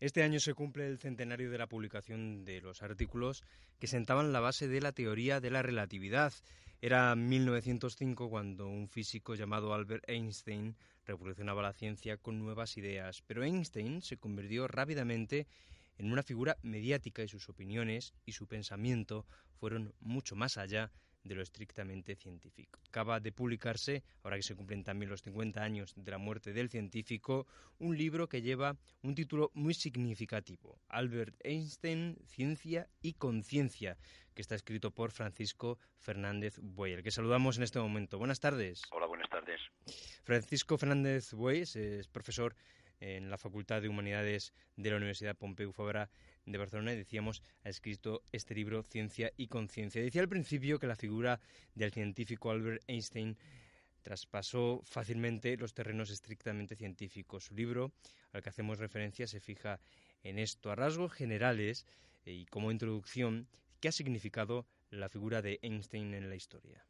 Este año se cumple el centenario de la publicación de los artículos que sentaban la base de la teoría de la relatividad. Era 1905 cuando un físico llamado Albert Einstein revolucionaba la ciencia con nuevas ideas, pero Einstein se convirtió rápidamente en una figura mediática y sus opiniones y su pensamiento fueron mucho más allá de lo estrictamente científico. Acaba de publicarse, ahora que se cumplen también los 50 años de la muerte del científico, un libro que lleva un título muy significativo, Albert Einstein, Ciencia y Conciencia, que está escrito por Francisco Fernández Buey, que saludamos en este momento. Buenas tardes. Hola, buenas tardes. Francisco Fernández Buey es profesor en la Facultad de Humanidades de la Universidad Pompeu Fabra de Barcelona y decíamos ha escrito este libro Ciencia y Conciencia. Decía al principio que la figura del científico Albert Einstein traspasó fácilmente los terrenos estrictamente científicos. Su libro, al que hacemos referencia, se fija en esto. A rasgos generales eh, y como introducción, ¿qué ha significado la figura de Einstein en la historia?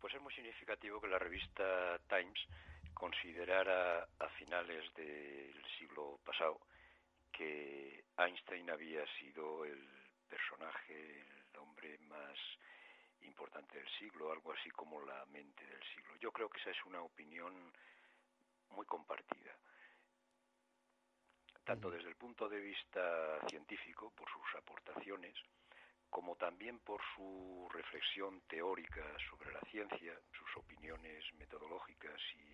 Pues es muy significativo que la revista Times considerara a finales del siglo pasado que Einstein había sido el personaje, el hombre más importante del siglo, algo así como la mente del siglo. Yo creo que esa es una opinión muy compartida, tanto desde el punto de vista científico, por sus aportaciones, como también por su reflexión teórica sobre la ciencia, sus opiniones metodológicas y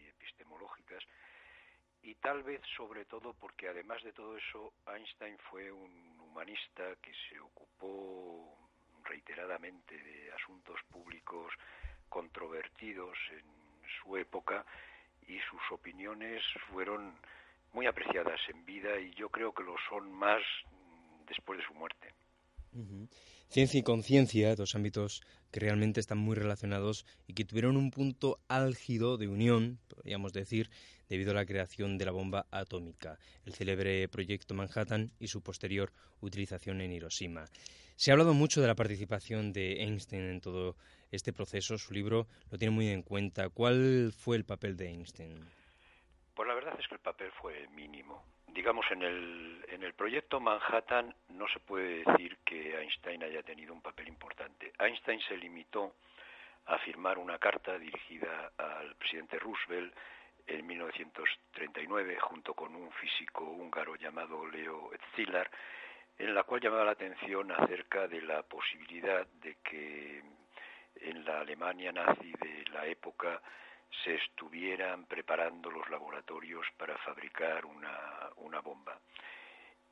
y tal vez sobre todo porque además de todo eso Einstein fue un humanista que se ocupó reiteradamente de asuntos públicos controvertidos en su época y sus opiniones fueron muy apreciadas en vida y yo creo que lo son más después de su muerte. Ciencia y conciencia, dos ámbitos que realmente están muy relacionados y que tuvieron un punto álgido de unión, podríamos decir, debido a la creación de la bomba atómica, el célebre proyecto Manhattan y su posterior utilización en Hiroshima. Se ha hablado mucho de la participación de Einstein en todo este proceso. Su libro lo tiene muy en cuenta. ¿Cuál fue el papel de Einstein? La verdad es que el papel fue mínimo digamos, en el, en el proyecto Manhattan no se puede decir que Einstein haya tenido un papel importante. Einstein se limitó a firmar una carta dirigida al presidente Roosevelt en 1939 junto con un físico húngaro llamado Leo Szilard, en la cual llamaba la atención acerca de la posibilidad de que en la Alemania nazi de la época se estuvieran preparando los laboratorios para fabricar una, bomba.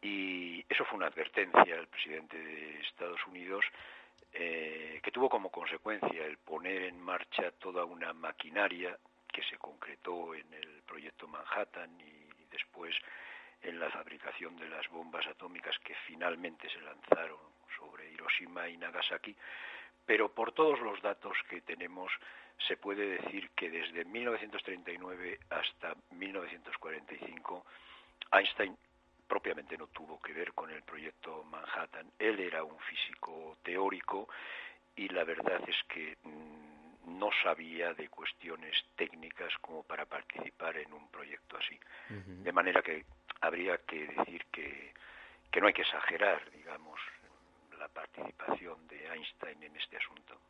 Y eso fue una advertencia al presidente de Estados Unidos eh, que tuvo como consecuencia el poner en marcha toda una maquinaria que se concretó en el proyecto Manhattan y después en la fabricación de las bombas atómicas que finalmente se lanzaron sobre Hiroshima y Nagasaki, pero por todos los datos que tenemos se puede decir que desde 1939 hasta 1945 Einstein propiamente no tuvo que ver con el proyecto Manhattan. Él era un físico teórico y la verdad es que mm, no sabía de cuestiones técnicas como para participar en un proyecto así. De manera que habría que decir que, que no hay que exagerar, digamos, la participación de Einstein en este asunto.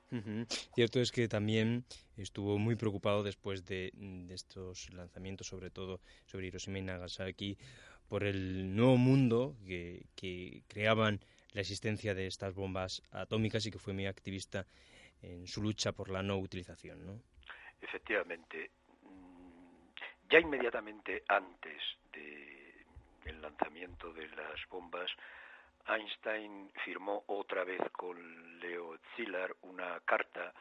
Cierto es que también estuvo muy preocupado después de, estos lanzamientos, sobre todo sobre Hiroshima y Nagasaki, por el nuevo mundo que, creaban la existencia de estas bombas atómicas y que fue muy activista en su lucha por la no utilización. ¿no? Efectivamente. Mm, ya inmediatamente antes del lanzamiento de las bombas, Einstein firmó otra vez con Leo Szilard una carta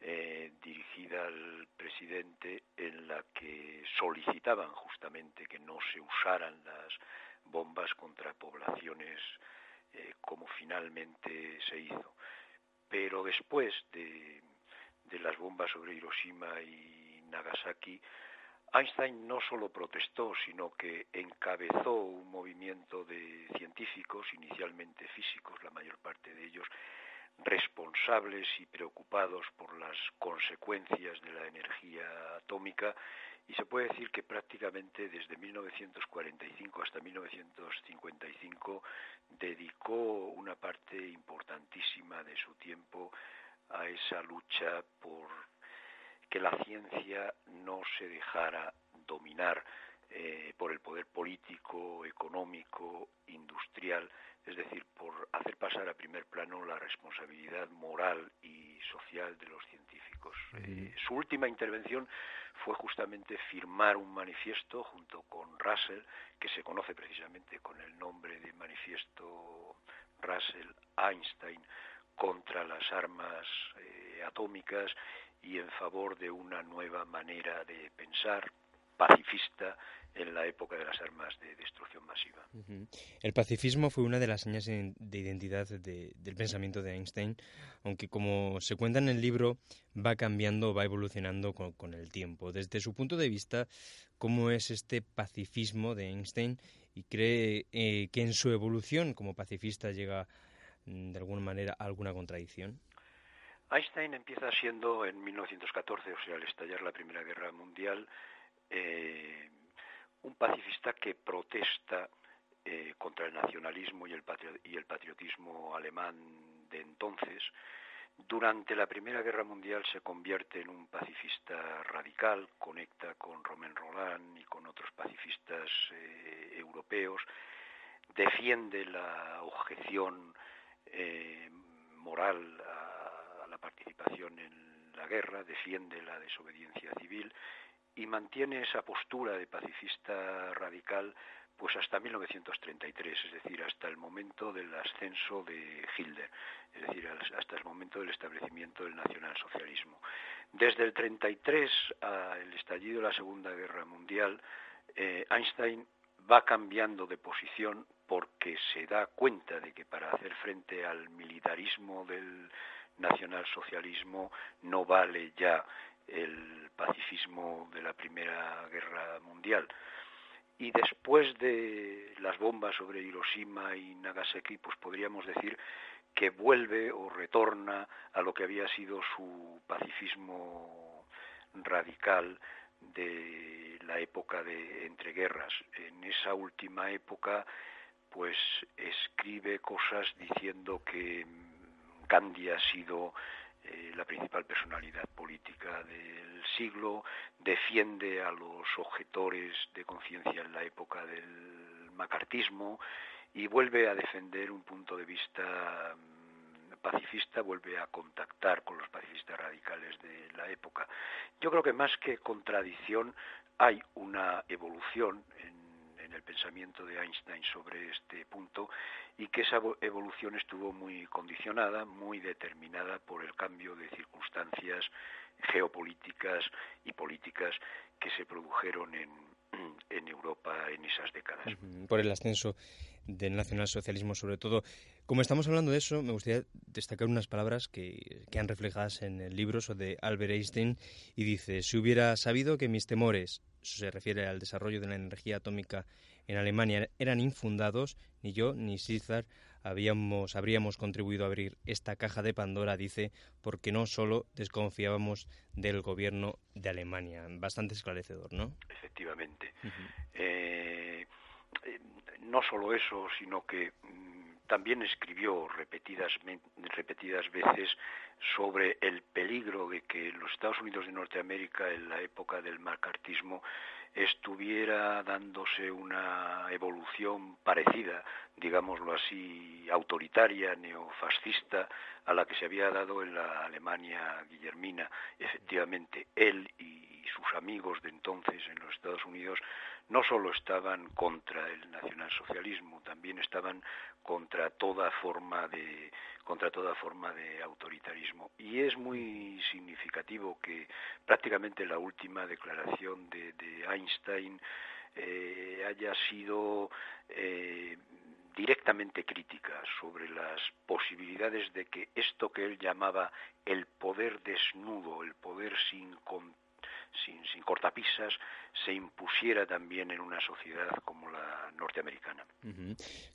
eh, dirigida al presidente en la que solicitaban justamente que no se usaran las bombas contra poblaciones eh, como finalmente se hizo. Pero después de, de las bombas sobre Hiroshima y Nagasaki, Einstein no solo protestó, sino que encabezó un movimiento de científicos, inicialmente físicos, la mayor parte de ellos, responsables y preocupados por las consecuencias de la energía atómica. Y se puede decir que prácticamente desde 1945 hasta 1955 dedicó una parte importantísima de su tiempo a esa lucha por que la ciencia no se dejara dominar eh, por el poder político, económico, industrial, es decir, por hacer pasar a primer plano la responsabilidad moral y social de los científicos. Eh, su última intervención fue justamente firmar un manifiesto junto con Russell, que se conoce precisamente con el nombre de manifiesto Russell-Einstein contra las armas eh, atómicas y en favor de una nueva manera de pensar pacifista en la época de las armas de destrucción masiva. El pacifismo fue una de las señas de identidad del pensamiento de Einstein, aunque como se cuenta en el libro, va cambiando, va evolucionando con, el tiempo. Desde su punto de vista, ¿cómo es este pacifismo de Einstein? ¿Y cree eh, que en su evolución como pacifista llega mm, de alguna manera a alguna contradicción? Einstein empieza siendo en 1914, o sea, al estallar la Primera Guerra Mundial, eh, un pacifista que protesta eh, contra el nacionalismo y el, patriotismo alemán de entonces. Durante la Primera Guerra Mundial se convierte en un pacifista radical, conecta con Romain Roland y con otros pacifistas eh, europeos, defiende la objeción moral a participación en la guerra, defiende la desobediencia civil y mantiene esa postura de pacifista radical pues hasta 1933, es decir, hasta el momento del ascenso de Hitler, es decir, hasta el momento del establecimiento del nacionalsocialismo. Desde el 33 al estallido de la Segunda Guerra Mundial, eh, Einstein va cambiando de posición porque se da cuenta de que para hacer frente al militarismo del nacionalsocialismo no vale ya el pacifismo de la Primera Guerra Mundial. Y después de las bombas sobre Hiroshima y Nagasaki, pues podríamos decir que vuelve o retorna a lo que había sido su pacifismo radical de la época de entreguerras. En esa última época, pues escribe cosas diciendo que Gandhi ha sido eh, la principal personalidad política del siglo, defiende a los objetores de conciencia en la época del macartismo y vuelve a defender un punto de vista mm, pacifista, vuelve a contactar con los pacifistas radicales de la época. Yo creo que más que contradicción hay una evolución el pensamiento de Einstein sobre este punto y que esa evolución estuvo muy condicionada, muy determinada por el cambio de circunstancias geopolíticas y políticas que se produjeron en, en Europa en esas décadas. Por el ascenso del nacionalsocialismo, sobre todo. Como estamos hablando de eso, me gustaría destacar unas palabras que quedan reflejadas en el libro de Albert Einstein y dice, si hubiera sabido que mis temores se refiere al desarrollo de la energía atómica en Alemania, eran infundados, ni yo ni César habíamos, habríamos contribuido a abrir esta caja de Pandora, dice, porque no solo desconfiábamos del gobierno de Alemania. Bastante esclarecedor, ¿no? Efectivamente. Eh, eh, no solo eso, sino que mm, también escribió repetidas, repetidas veces sobre el peligro de que los Estados Unidos de Norteamérica en la época del macartismo estuviera dándose una evolución parecida, digámoslo así, autoritaria, neofascista, a la que se había dado en la Alemania guillermina. Efectivamente, él y sus amigos de entonces en los Estados Unidos no solo estaban contra el nacionalsocialismo, también estaban contra toda forma de contra toda forma de autoritarismo. Y es muy significativo que prácticamente la última declaración de, Einstein eh, haya sido eh, directamente crítica sobre las posibilidades de que esto que él llamaba el poder desnudo, el poder sin sin, sin cortapisas se impusiera también en una sociedad como la norteamericana.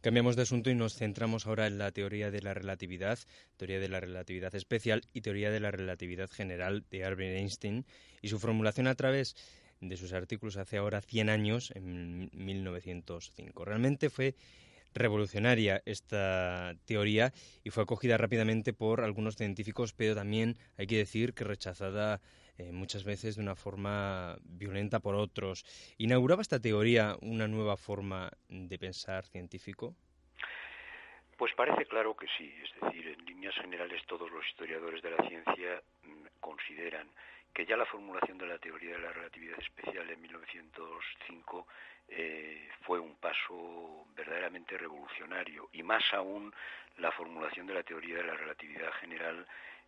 Cambiamos de asunto y nos centramos ahora en la teoría de la relatividad, teoría de la relatividad especial y teoría de la relatividad general de Albert Einstein y su formulación a través de sus artículos hace ahora 100 años, en 1905. Realmente fue revolucionaria esta teoría y fue acogida rápidamente por algunos científicos, pero también hay que decir que rechazada eh, muchas veces de una forma violenta por otros. ¿Inauguraba esta teoría una nueva forma de pensar científico? Pues parece claro que sí, es decir, en líneas generales todos los historiadores de la ciencia mm, consideran que ya la formulación de la teoría de la relatividad especial en 1905 eh, fue un paso verdaderamente revolucionario y más aún la formulación de la teoría de la relatividad general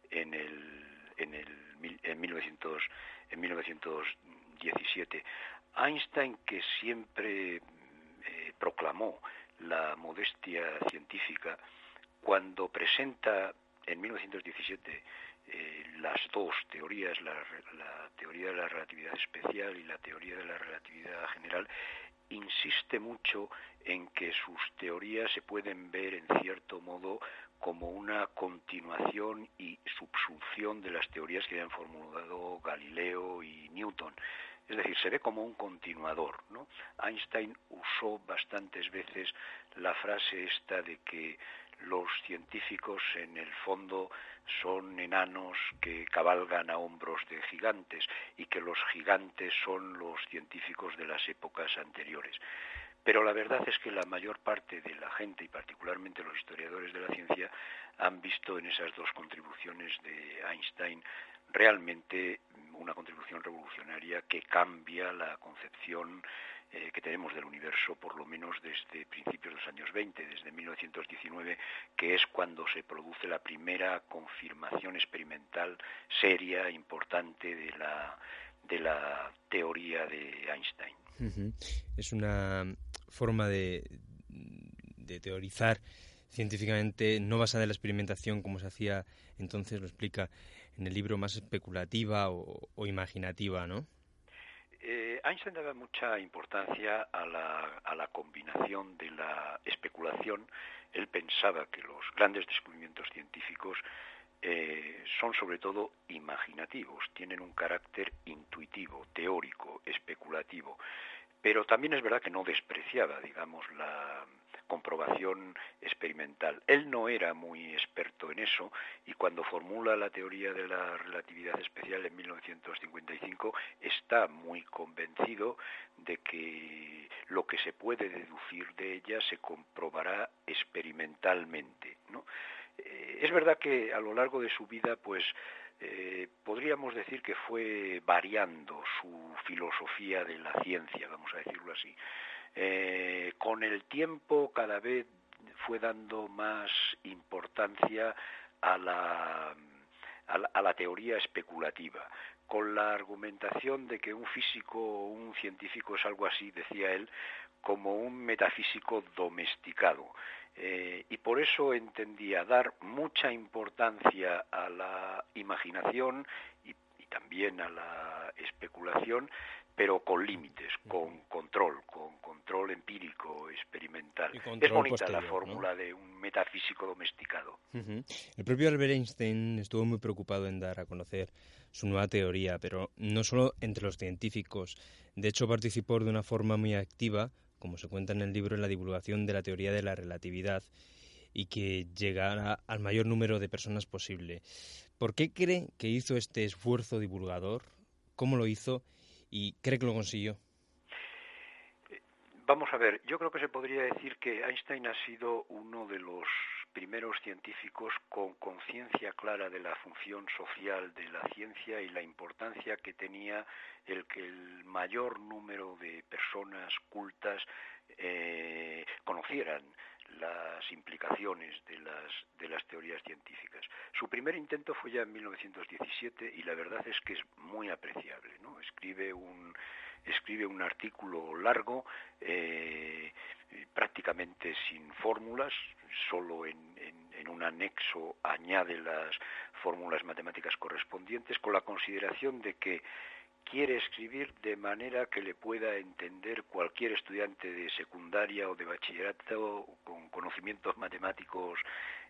en el en el en 1900 en 1917 Einstein que siempre eh, proclamó la modestia científica cuando presenta en 1917 eh, las dos teorías, la, teoría de la relatividad especial y la teoría de la relatividad general, insiste mucho en que sus teorías se pueden ver en cierto modo como una continuación y subsunción de las teorías que habían formulado Galileo y Newton. Es decir, se ve como un continuador. ¿no? Einstein usó bastantes veces la frase esta de que los científicos en el fondo son enanos que cabalgan a hombros de gigantes y que los gigantes son los científicos de las épocas anteriores. Pero la verdad es que la mayor parte de la gente, y particularmente los historiadores de la ciencia, han visto en esas dos contribuciones de Einstein realmente una contribución revolucionaria que cambia la concepción eh, que tenemos del universo, por lo menos desde principios de los años 20, desde 1919, que es cuando se produce la primera confirmación experimental seria, importante de la, de la teoría de Einstein. Es una forma de, de teorizar científicamente no basada en la experimentación como se hacía entonces, lo explica en el libro, más especulativa o, o imaginativa, ¿no? Eh, Einstein daba mucha importancia a la, combinación de la especulación. Él pensaba que los grandes descubrimientos científicos eh, son sobre todo imaginativos, tienen un carácter intuitivo, teórico, especulativo. Pero también es verdad que no despreciaba, digamos, la, comprobación experimental. Él no era muy experto en eso y cuando formula la teoría de la relatividad especial en 1955 está muy convencido de que lo que se puede deducir de ella se comprobará experimentalmente. ¿no? Eh, es verdad que a lo largo de su vida, pues eh, podríamos decir que fue variando su filosofía de la ciencia, vamos a decirlo así. Eh, con el tiempo cada vez fue dando más importancia a la, a la, teoría especulativa, con la argumentación de que un físico o un científico es algo así, decía él, como un metafísico domesticado. Eh, y por eso entendía dar mucha importancia a la imaginación y, y también a la especulación, pero con límites, con control, con control empírico, experimental. Es bonita la fórmula de un metafísico domesticado. El propio Albert Einstein estuvo muy preocupado en dar a conocer su nueva teoría, pero no solo entre los científicos. De hecho, participó de una forma muy activa, como se cuenta en el libro, en la divulgación de la teoría de la relatividad y que llegara al mayor número de personas posible. ¿Por qué cree que hizo este esfuerzo divulgador? ¿Cómo lo hizo? Y cree que lo consiguió. Vamos a ver, yo creo que se podría decir que Einstein ha sido uno de los primeros científicos con conciencia clara de la función social de la ciencia y la importancia que tenía el que el mayor número de personas cultas eh, conocieran las implicaciones de las, teorías científicas. Su primer intento fue ya en 1917 y la verdad es que es muy apreciable. Escribe, un, artículo largo, eh, prácticamente sin fórmulas, solo en un anexo añade las fórmulas matemáticas correspondientes, con la consideración de que quiere escribir de manera que le pueda entender cualquier estudiante de secundaria o de bachillerato con conocimientos matemáticos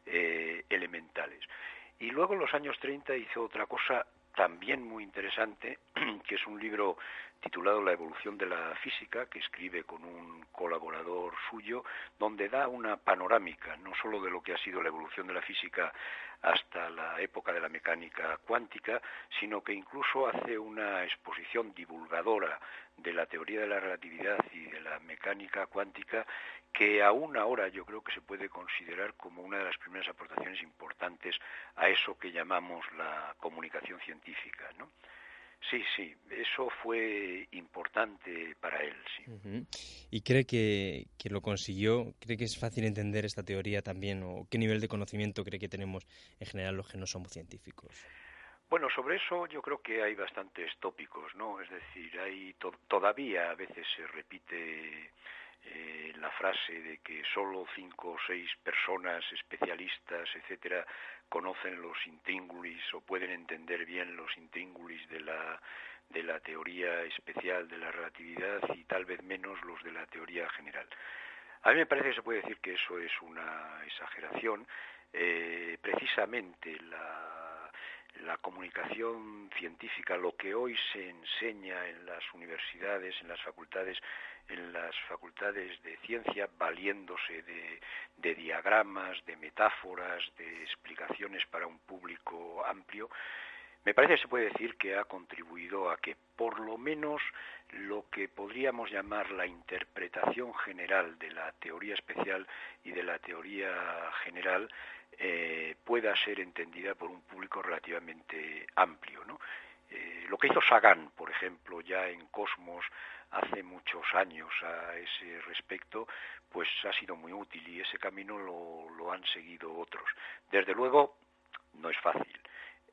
eh, elementales. Y luego en los años 30 hizo otra cosa también muy interesante, que es un libro titulado La evolución de la física, que escribe con un colaborador suyo, donde da una panorámica no solo de lo que ha sido la evolución de la física hasta la época de la mecánica cuántica, sino que incluso hace una exposición divulgadora de la teoría de la relatividad y de la mecánica cuántica que aún ahora yo creo que se puede considerar como una de las primeras aportaciones importantes a eso que llamamos la comunicación científica, ¿no? Sí, sí, eso fue importante para él, sí. ¿Y cree que, que, lo consiguió? ¿Cree que es fácil entender esta teoría también? ¿O qué nivel de conocimiento cree que tenemos en general los que no somos científicos? Bueno, sobre eso yo creo que hay bastantes tópicos, ¿no? Es decir, hay todavía a veces se repite frase de que solo cinco o seis personas especialistas, etcétera, conocen los intríngulis o pueden entender bien los intríngulis de la de la teoría especial de la relatividad y tal vez menos los de la teoría general. A mí me parece que se puede decir que eso es una exageración. Eh, precisamente la la comunicación científica, lo que hoy se enseña en las universidades, en las facultades, en las facultades de ciencia, valiéndose de, diagramas, de metáforas, de explicaciones para un público amplio, me parece que se puede decir que ha contribuido a que por lo menos lo que podríamos llamar la interpretación general de la teoría especial y de la teoría general eh, pueda ser entendida por un público relativamente amplio. ¿no? Eh, lo que hizo Sagan, por ejemplo, ya en Cosmos hace muchos años a ese respecto, pues ha sido muy útil y ese camino lo, han seguido otros. Desde luego, no es fácil.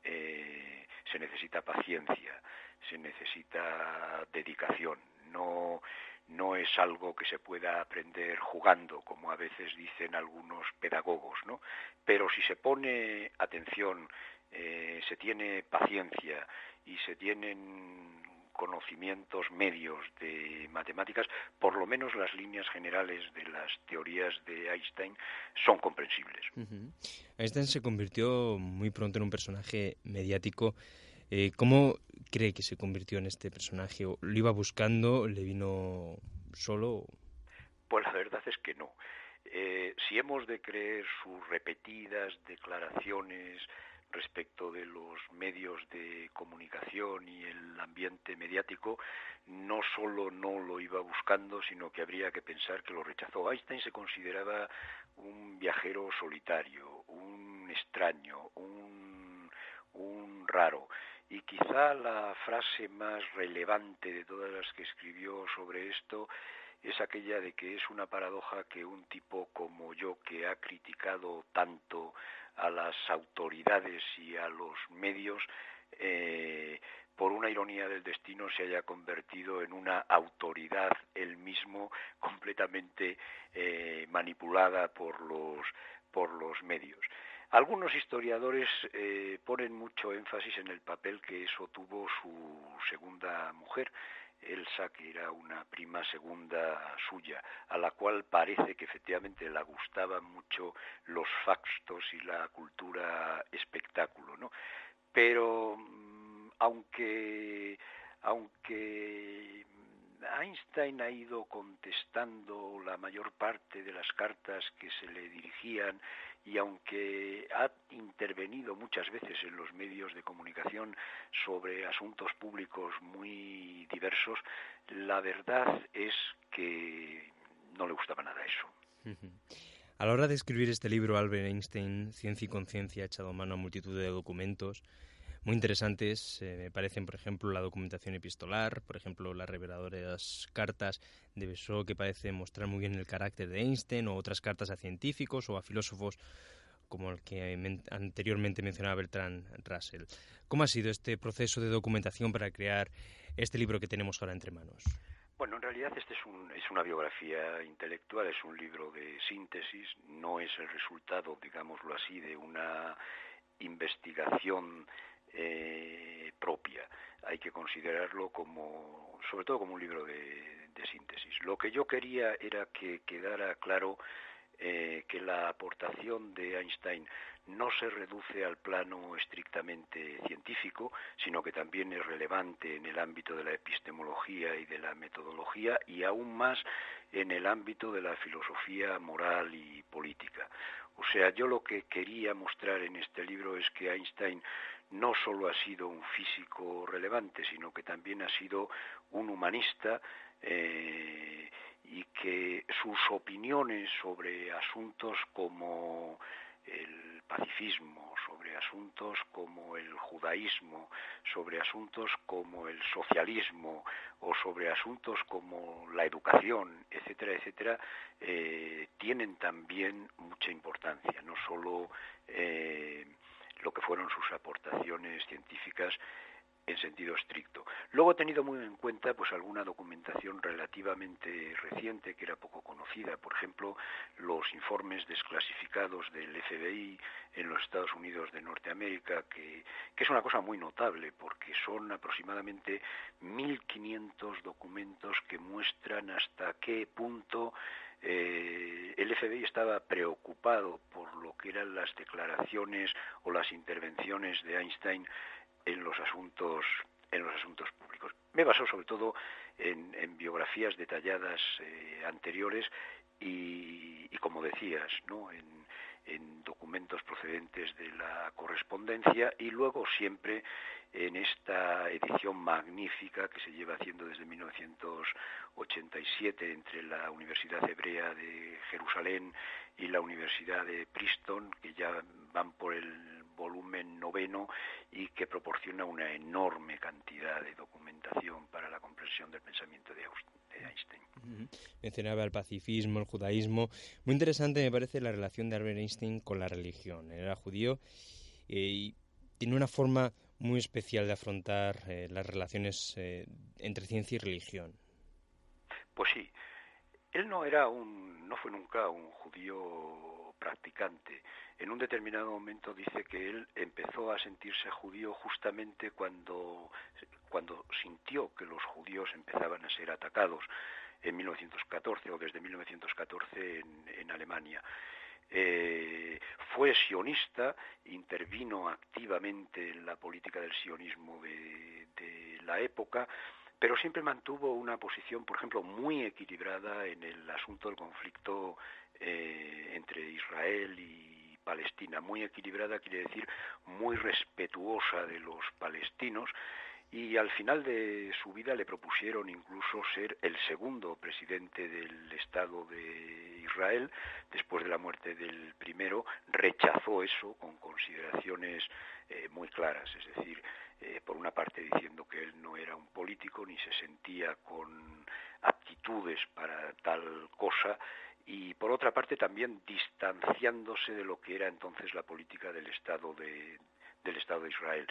Eh, se necesita paciencia, se necesita dedicación. No, no es algo que se pueda aprender jugando, como a veces dicen algunos pedagogos, ¿no? Pero si se pone atención, eh, se tiene paciencia y se tienen conocimientos medios de matemáticas, por lo menos las líneas generales de las teorías de Einstein son comprensibles. Einstein se convirtió muy pronto en un personaje mediático eh, ¿Cómo cree que se convirtió en este personaje? ¿Lo iba buscando? ¿Le vino solo? Pues la verdad es que no. Eh, si hemos de creer sus repetidas declaraciones respecto de los medios de comunicación y el ambiente mediático, no solo no lo iba buscando, sino que habría que pensar que lo rechazó. Einstein se consideraba un viajero solitario, un extraño, un, un raro y quizá la frase más relevante de todas las que escribió sobre esto es aquella de que es una paradoja que un tipo como yo, que ha criticado tanto a las autoridades y a los medios, eh, por una ironía del destino se haya convertido en una autoridad él mismo completamente eh, manipulada por los por los medios. Algunos historiadores eh, ponen mucho énfasis en el papel que eso tuvo su segunda mujer, Elsa, que era una prima segunda suya, a la cual parece que efectivamente le gustaban mucho los factos y la cultura espectáculo, ¿no? Pero mm, aunque Einstein ha ido contestando la mayor parte de las cartas que se le dirigían y aunque ha intervenido muchas veces en los medios de comunicación sobre asuntos públicos muy diversos, la verdad es que no le gustaba nada eso. A la hora de escribir este libro, Albert Einstein, Ciencia y Conciencia, ha echado mano a multitud de documentos muy interesantes. Eh, me parecen, por ejemplo, la documentación epistolar, por ejemplo, las reveladoras cartas de Besó que parecen mostrar muy bien el carácter de Einstein, o otras cartas a científicos o a filósofos como el que anteriormente mencionaba Bertrand Russell. ¿Cómo ha sido este proceso de documentación para crear este libro que tenemos ahora entre manos? Bueno, en realidad este es, un, es una biografía intelectual, es un libro de síntesis, no es el resultado, digámoslo así, de una investigación eh, propia. Hay que considerarlo como, sobre todo como un libro de, síntesis. Lo que yo quería era que quedara claro eh, que la aportación de Einstein no se reduce al plano estrictamente científico, sino que también es relevante en el ámbito de la epistemología y de la metodología y aún más en el ámbito de la filosofía moral y política. O sea, yo lo que quería mostrar en este libro es que Einstein no solo ha sido un físico relevante, sino que también ha sido un humanista eh, y que sus opiniones sobre asuntos como el pacifismo, sobre asuntos como el judaísmo, sobre asuntos como el socialismo o sobre asuntos como la educación, etcétera, etcétera, eh, tienen también mucha importancia, no solo eh, lo que fueron sus aportaciones científicas en sentido estricto. Luego he tenido muy en cuenta pues alguna documentación relativamente reciente que era poco conocida, por ejemplo, los informes desclasificados del FBI en los Estados Unidos de Norteamérica, que, que es una cosa muy notable porque son aproximadamente 1.500 documentos que muestran hasta qué punto eh, el FBI estaba preocupado por lo que eran las declaraciones o las intervenciones de Einstein en los asuntos en los asuntos públicos. Me baso sobre todo en, biografías detalladas eh, anteriores y, como decías, ¿no? en, documentos procedentes de la correspondencia y luego siempre en esta edición magnífica que se lleva haciendo desde 1987 entre la Universidad Hebrea de Jerusalén y la Universidad de Princeton, que ya van por el volumen noveno y que proporciona una enorme cantidad de documentación para la comprensión del pensamiento de Einstein. Mencionaba el pacifismo, el judaísmo. Muy interesante me parece la relación de Albert Einstein con la religión. Él era judío eh, y tiene una forma muy especial de afrontar eh, las relaciones eh, entre ciencia y religión. Pues sí, él no era un, no fue nunca un judío practicante en un determinado momento dice que él empezó a sentirse judío justamente cuando, cuando sintió que los judíos empezaban a ser atacados en 1914 o desde 1914 en, Alemania. Eh, fue sionista, intervino activamente en la política del sionismo de, la época, pero siempre mantuvo una posición, por ejemplo, muy equilibrada en el asunto del conflicto eh, entre Israel y Palestina, muy equilibrada quiere decir muy respetuosa de los palestinos y al final de su vida le propusieron incluso ser el segundo presidente del Estado de Israel. Después de la muerte del primero rechazó eso con consideraciones eh, muy claras es decir eh, por una parte diciendo que él no era un político ni se sentía con aptitudes para tal cosa y por otra parte también distanciándose de lo que era entonces la política del Estado de, del Estado de Israel.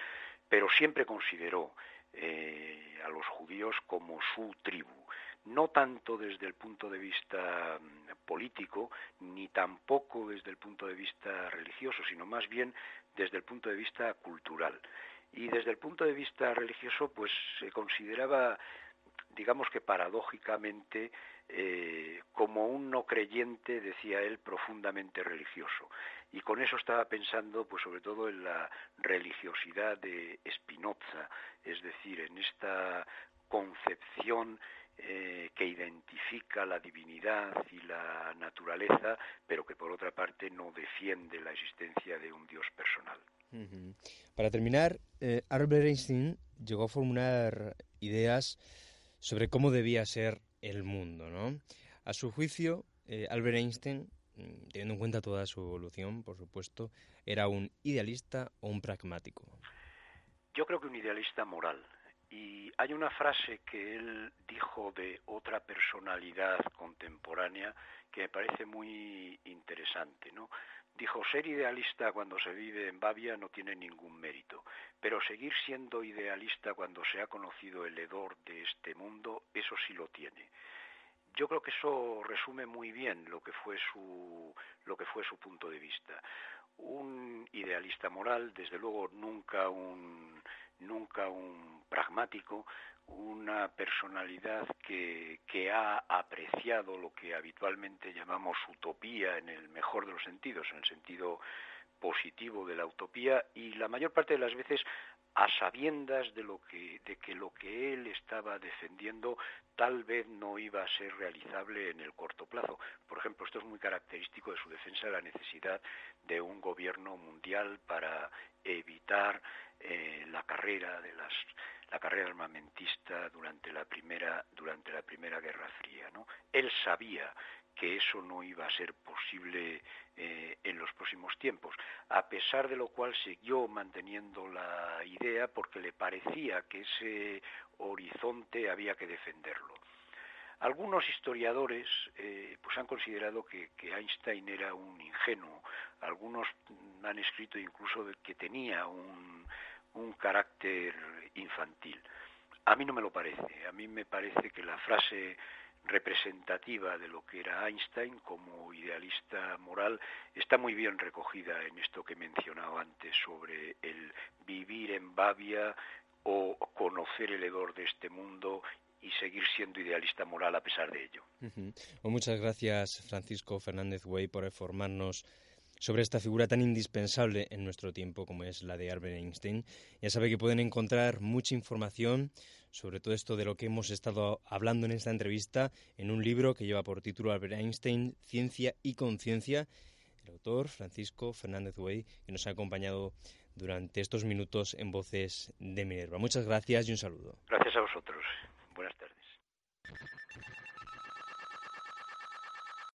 Pero siempre consideró eh, a los judíos como su tribu, no tanto desde el punto de vista mm, político, ni tampoco desde el punto de vista religioso, sino más bien desde el punto de vista cultural. Y desde el punto de vista religioso, pues se consideraba, digamos que paradójicamente, eh, como un no creyente, decía él, profundamente religioso. Y con eso estaba pensando, pues sobre todo en la religiosidad de Spinoza, es decir, en esta concepción eh, que identifica la divinidad y la naturaleza, pero que por otra parte no defiende la existencia de un Dios personal. Para terminar, eh, Albert Einstein llegó a formular ideas sobre cómo debía ser el mundo, ¿no? A su juicio, eh, Albert Einstein, mm, teniendo en cuenta toda su evolución, por supuesto, era un idealista o un pragmático. Yo creo que un idealista moral. Y hay una frase que él dijo de otra personalidad contemporánea que me parece muy interesante, ¿no? Dijo, ser idealista cuando se vive en Bavia no tiene ningún mérito, pero seguir siendo idealista cuando se ha conocido el hedor de este mundo, eso sí lo tiene. yo creo que eso resume muy bien lo que fue su lo que fue su punto de vista un idealista moral desde luego nunca un nunca un pragmático una personalidad que, ha apreciado lo que habitualmente llamamos utopía en el mejor de los sentidos, en el sentido positivo de la utopía y la mayor parte de las veces a sabiendas de lo que de que lo que él estaba defendiendo tal vez no iba a ser realizable en el corto plazo. Por ejemplo, esto es muy característico de su defensa de la necesidad de un gobierno mundial para evitar eh, la carrera de las la carrera armamentista durante la primera durante la primera guerra fría no él sabía que eso no iba a ser posible eh, en los próximos tiempos, a pesar de lo cual siguió manteniendo la idea porque le parecía que ese horizonte había que defenderlo. Algunos historiadores eh, pues han considerado que, Einstein era un ingenuo, algunos han escrito incluso que tenía un, un carácter infantil. A mí no me lo parece, a mí me parece que la frase representativa de lo que era Einstein como idealista moral está muy bien recogida en esto que he mencionado antes sobre el vivir en Bavia o conocer el hedor de este mundo y seguir siendo idealista moral a pesar de ello. muchas gracias, Francisco Fernández Way, por informarnos sobre esta figura tan indispensable en nuestro tiempo como es la de Albert Einstein. Ya sabe que pueden encontrar mucha información sobre todo esto de lo que hemos estado hablando en esta entrevista en un libro que lleva por título Albert Einstein, Ciencia y Conciencia. El autor, Francisco Fernández Way, que nos ha acompañado durante estos minutos en Voces de Minerva. Muchas gracias y un saludo. Gracias a vosotros. Buenas tardes.